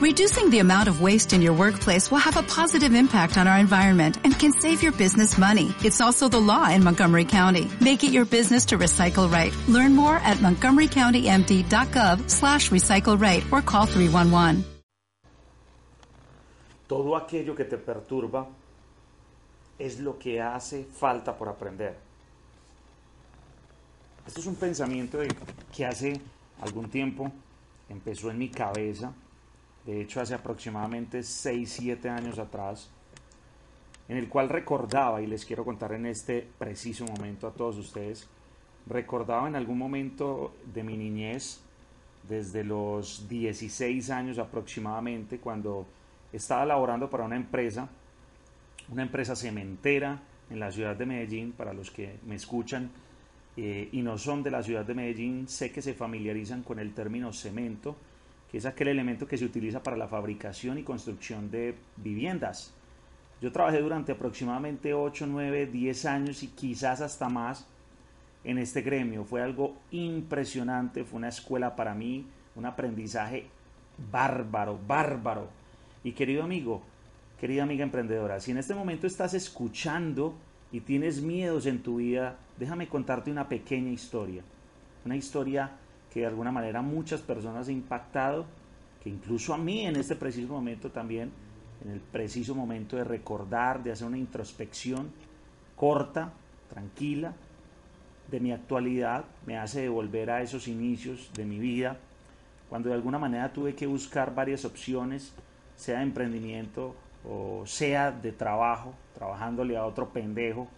Reducing the amount of waste in your workplace will have a positive impact on our environment and can save your business money. It's also the law in Montgomery County. Make it your business to recycle right. Learn more at montgomerycountymd.gov slash recycle right or call 311. Todo aquello que te perturba es lo que hace falta por aprender. Esto es un pensamiento que hace algún tiempo empezó en mi cabeza de hecho hace aproximadamente 6-7 años atrás, en el cual recordaba, y les quiero contar en este preciso momento a todos ustedes, recordaba en algún momento de mi niñez, desde los 16 años aproximadamente, cuando estaba laborando para una empresa, una empresa cementera en la ciudad de Medellín, para los que me escuchan eh, y no son de la ciudad de Medellín, sé que se familiarizan con el término cemento, que es aquel elemento que se utiliza para la fabricación y construcción de viviendas. Yo trabajé durante aproximadamente 8, 9, 10 años y quizás hasta más en este gremio. Fue algo impresionante, fue una escuela para mí, un aprendizaje bárbaro, bárbaro. Y querido amigo, querida amiga emprendedora, si en este momento estás escuchando y tienes miedos en tu vida, déjame contarte una pequeña historia. Una historia que de alguna manera muchas personas ha impactado, que incluso a mí en este preciso momento también, en el preciso momento de recordar, de hacer una introspección corta, tranquila, de mi actualidad, me hace devolver a esos inicios de mi vida, cuando de alguna manera tuve que buscar varias opciones, sea de emprendimiento o sea de trabajo, trabajándole a otro pendejo,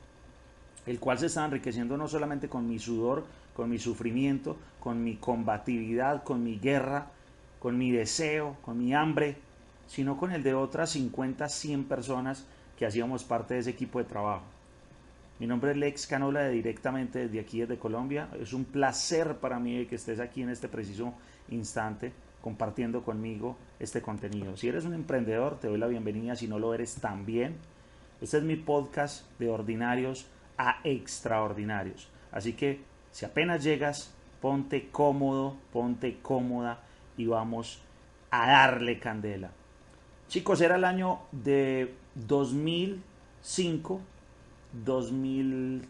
el cual se está enriqueciendo no solamente con mi sudor, con mi sufrimiento, con mi combatividad, con mi guerra, con mi deseo, con mi hambre, sino con el de otras 50, 100 personas que hacíamos parte de ese equipo de trabajo. Mi nombre es Lex Canola de directamente desde aquí, desde Colombia. Es un placer para mí que estés aquí en este preciso instante compartiendo conmigo este contenido. Si eres un emprendedor, te doy la bienvenida. Si no lo eres, también. Este es mi podcast de ordinarios a extraordinarios. Así que si apenas llegas, ponte cómodo, ponte cómoda y vamos a darle candela. Chicos, era el año de 2005, 2000,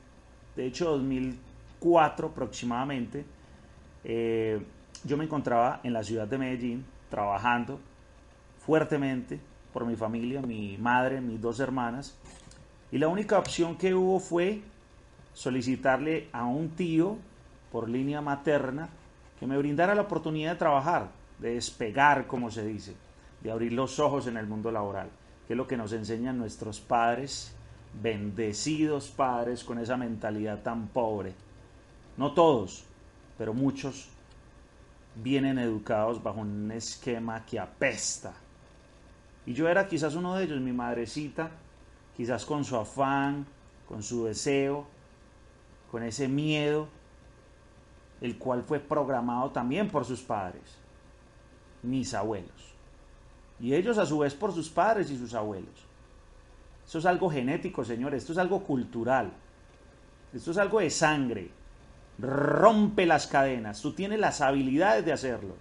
de hecho 2004 aproximadamente. Eh, yo me encontraba en la ciudad de Medellín trabajando fuertemente por mi familia, mi madre, mis dos hermanas. Y la única opción que hubo fue solicitarle a un tío por línea materna que me brindara la oportunidad de trabajar, de despegar, como se dice, de abrir los ojos en el mundo laboral, que es lo que nos enseñan nuestros padres, bendecidos padres con esa mentalidad tan pobre. No todos, pero muchos vienen educados bajo un esquema que apesta. Y yo era quizás uno de ellos, mi madrecita, quizás con su afán, con su deseo, con ese miedo, el cual fue programado también por sus padres, mis abuelos. Y ellos a su vez por sus padres y sus abuelos. Eso es algo genético, señores, esto es algo cultural, esto es algo de sangre. Rompe las cadenas, tú tienes las habilidades de hacerlo.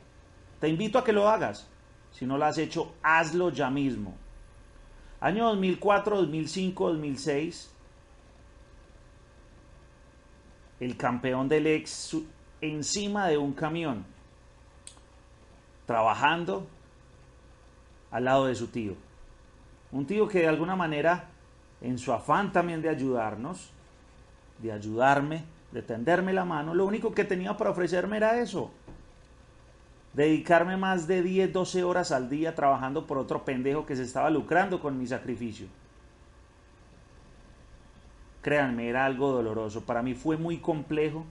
Te invito a que lo hagas. Si no lo has hecho, hazlo ya mismo. Año 2004, 2005, 2006, el campeón del ex encima de un camión, trabajando al lado de su tío. Un tío que de alguna manera, en su afán también de ayudarnos, de ayudarme, de tenderme la mano, lo único que tenía para ofrecerme era eso. Dedicarme más de 10, 12 horas al día trabajando por otro pendejo que se estaba lucrando con mi sacrificio. Créanme, era algo doloroso. Para mí fue muy complejo.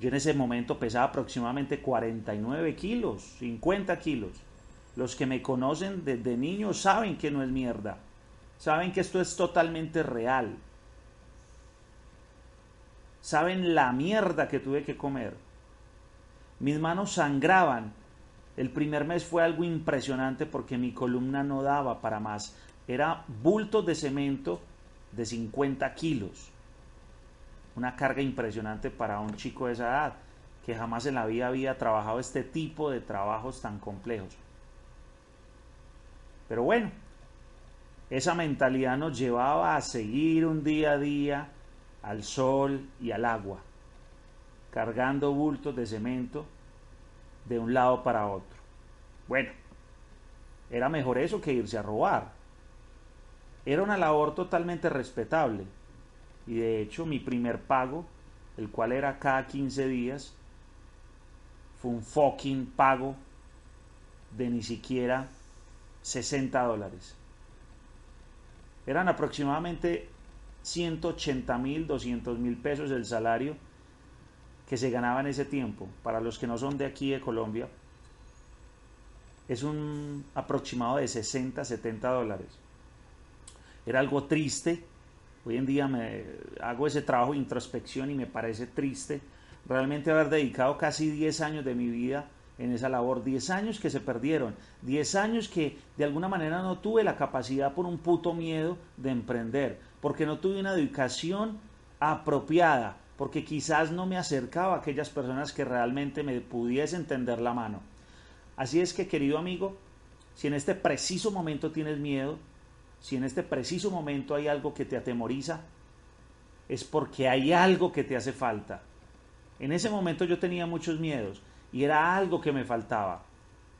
Yo en ese momento pesaba aproximadamente 49 kilos, 50 kilos. Los que me conocen desde niño saben que no es mierda. Saben que esto es totalmente real. Saben la mierda que tuve que comer. Mis manos sangraban. El primer mes fue algo impresionante porque mi columna no daba para más. Era bultos de cemento de 50 kilos. Una carga impresionante para un chico de esa edad, que jamás en la vida había trabajado este tipo de trabajos tan complejos. Pero bueno, esa mentalidad nos llevaba a seguir un día a día al sol y al agua, cargando bultos de cemento de un lado para otro. Bueno, era mejor eso que irse a robar. Era una labor totalmente respetable. Y de hecho mi primer pago, el cual era cada 15 días, fue un fucking pago de ni siquiera 60 dólares. Eran aproximadamente 180 mil, 200 mil pesos el salario que se ganaba en ese tiempo. Para los que no son de aquí de Colombia, es un aproximado de 60, 70 dólares. Era algo triste. Hoy en día me hago ese trabajo de introspección y me parece triste realmente haber dedicado casi 10 años de mi vida en esa labor, 10 años que se perdieron, 10 años que de alguna manera no tuve la capacidad por un puto miedo de emprender, porque no tuve una educación apropiada, porque quizás no me acercaba a aquellas personas que realmente me pudiesen tender la mano. Así es que, querido amigo, si en este preciso momento tienes miedo, si en este preciso momento hay algo que te atemoriza, es porque hay algo que te hace falta. En ese momento yo tenía muchos miedos y era algo que me faltaba.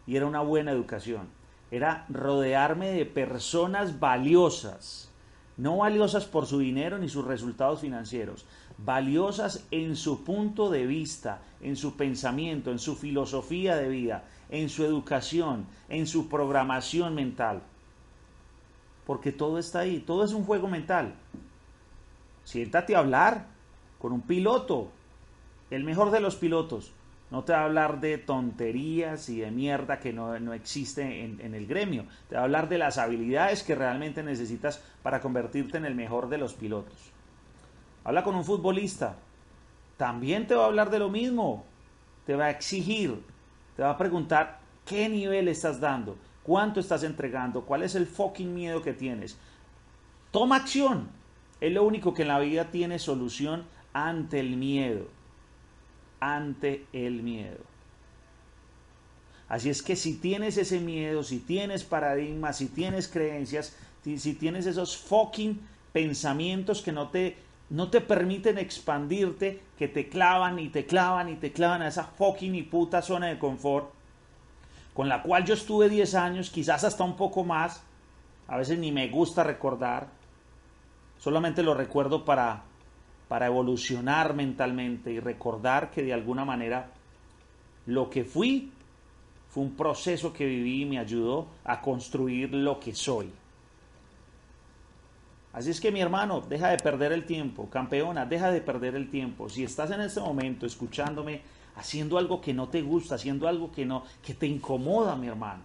Y era una buena educación. Era rodearme de personas valiosas. No valiosas por su dinero ni sus resultados financieros. Valiosas en su punto de vista, en su pensamiento, en su filosofía de vida, en su educación, en su programación mental. Porque todo está ahí, todo es un juego mental. Siéntate a hablar con un piloto, el mejor de los pilotos. No te va a hablar de tonterías y de mierda que no, existe en, en, el gremio. Te va a hablar de las habilidades que realmente necesitas para convertirte en el mejor de los pilotos. Habla con un futbolista. También te va a hablar de lo mismo. Te va a exigir. Te va a preguntar qué nivel estás dando. Cuánto estás entregando. Cuál es el fucking miedo que tienes. Toma acción. Es lo único que en la vida tiene solución ante el miedo ante el miedo. Así es que si tienes ese miedo, si tienes paradigmas, si tienes creencias, si tienes esos fucking pensamientos que no te, no te permiten expandirte, que te clavan y te clavan y te clavan a esa fucking y puta zona de confort, con la cual yo estuve 10 años, quizás hasta un poco más, a veces ni me gusta recordar, solamente lo recuerdo para para evolucionar mentalmente y recordar que de alguna manera lo que fui fue un proceso que viví y me ayudó a construir lo que soy. Así es que mi hermano, deja de perder el tiempo, campeona, deja de perder el tiempo. Si estás en este momento escuchándome, haciendo algo que no te gusta, haciendo algo que no, que te incomoda, mi hermano,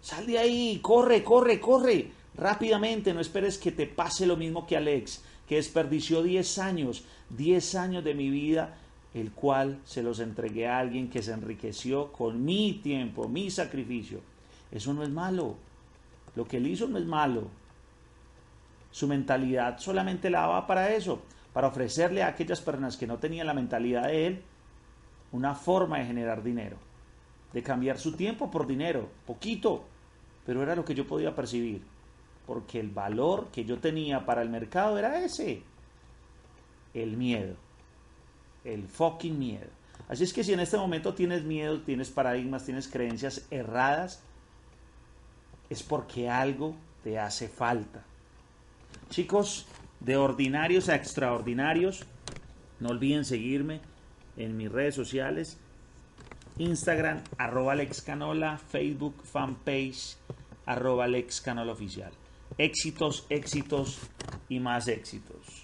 sal de ahí, corre, corre, corre, rápidamente, no esperes que te pase lo mismo que Alex que desperdició 10 años, 10 años de mi vida, el cual se los entregué a alguien que se enriqueció con mi tiempo, mi sacrificio. Eso no es malo. Lo que él hizo no es malo. Su mentalidad solamente la daba para eso, para ofrecerle a aquellas personas que no tenían la mentalidad de él una forma de generar dinero, de cambiar su tiempo por dinero, poquito, pero era lo que yo podía percibir porque el valor que yo tenía para el mercado era ese, el miedo, el fucking miedo. Así es que si en este momento tienes miedo, tienes paradigmas, tienes creencias erradas, es porque algo te hace falta. Chicos, de ordinarios a extraordinarios, no olviden seguirme en mis redes sociales, Instagram, arroba Alex Canola, Facebook, fanpage, arroba Alex Canola Oficial éxitos, éxitos y más éxitos.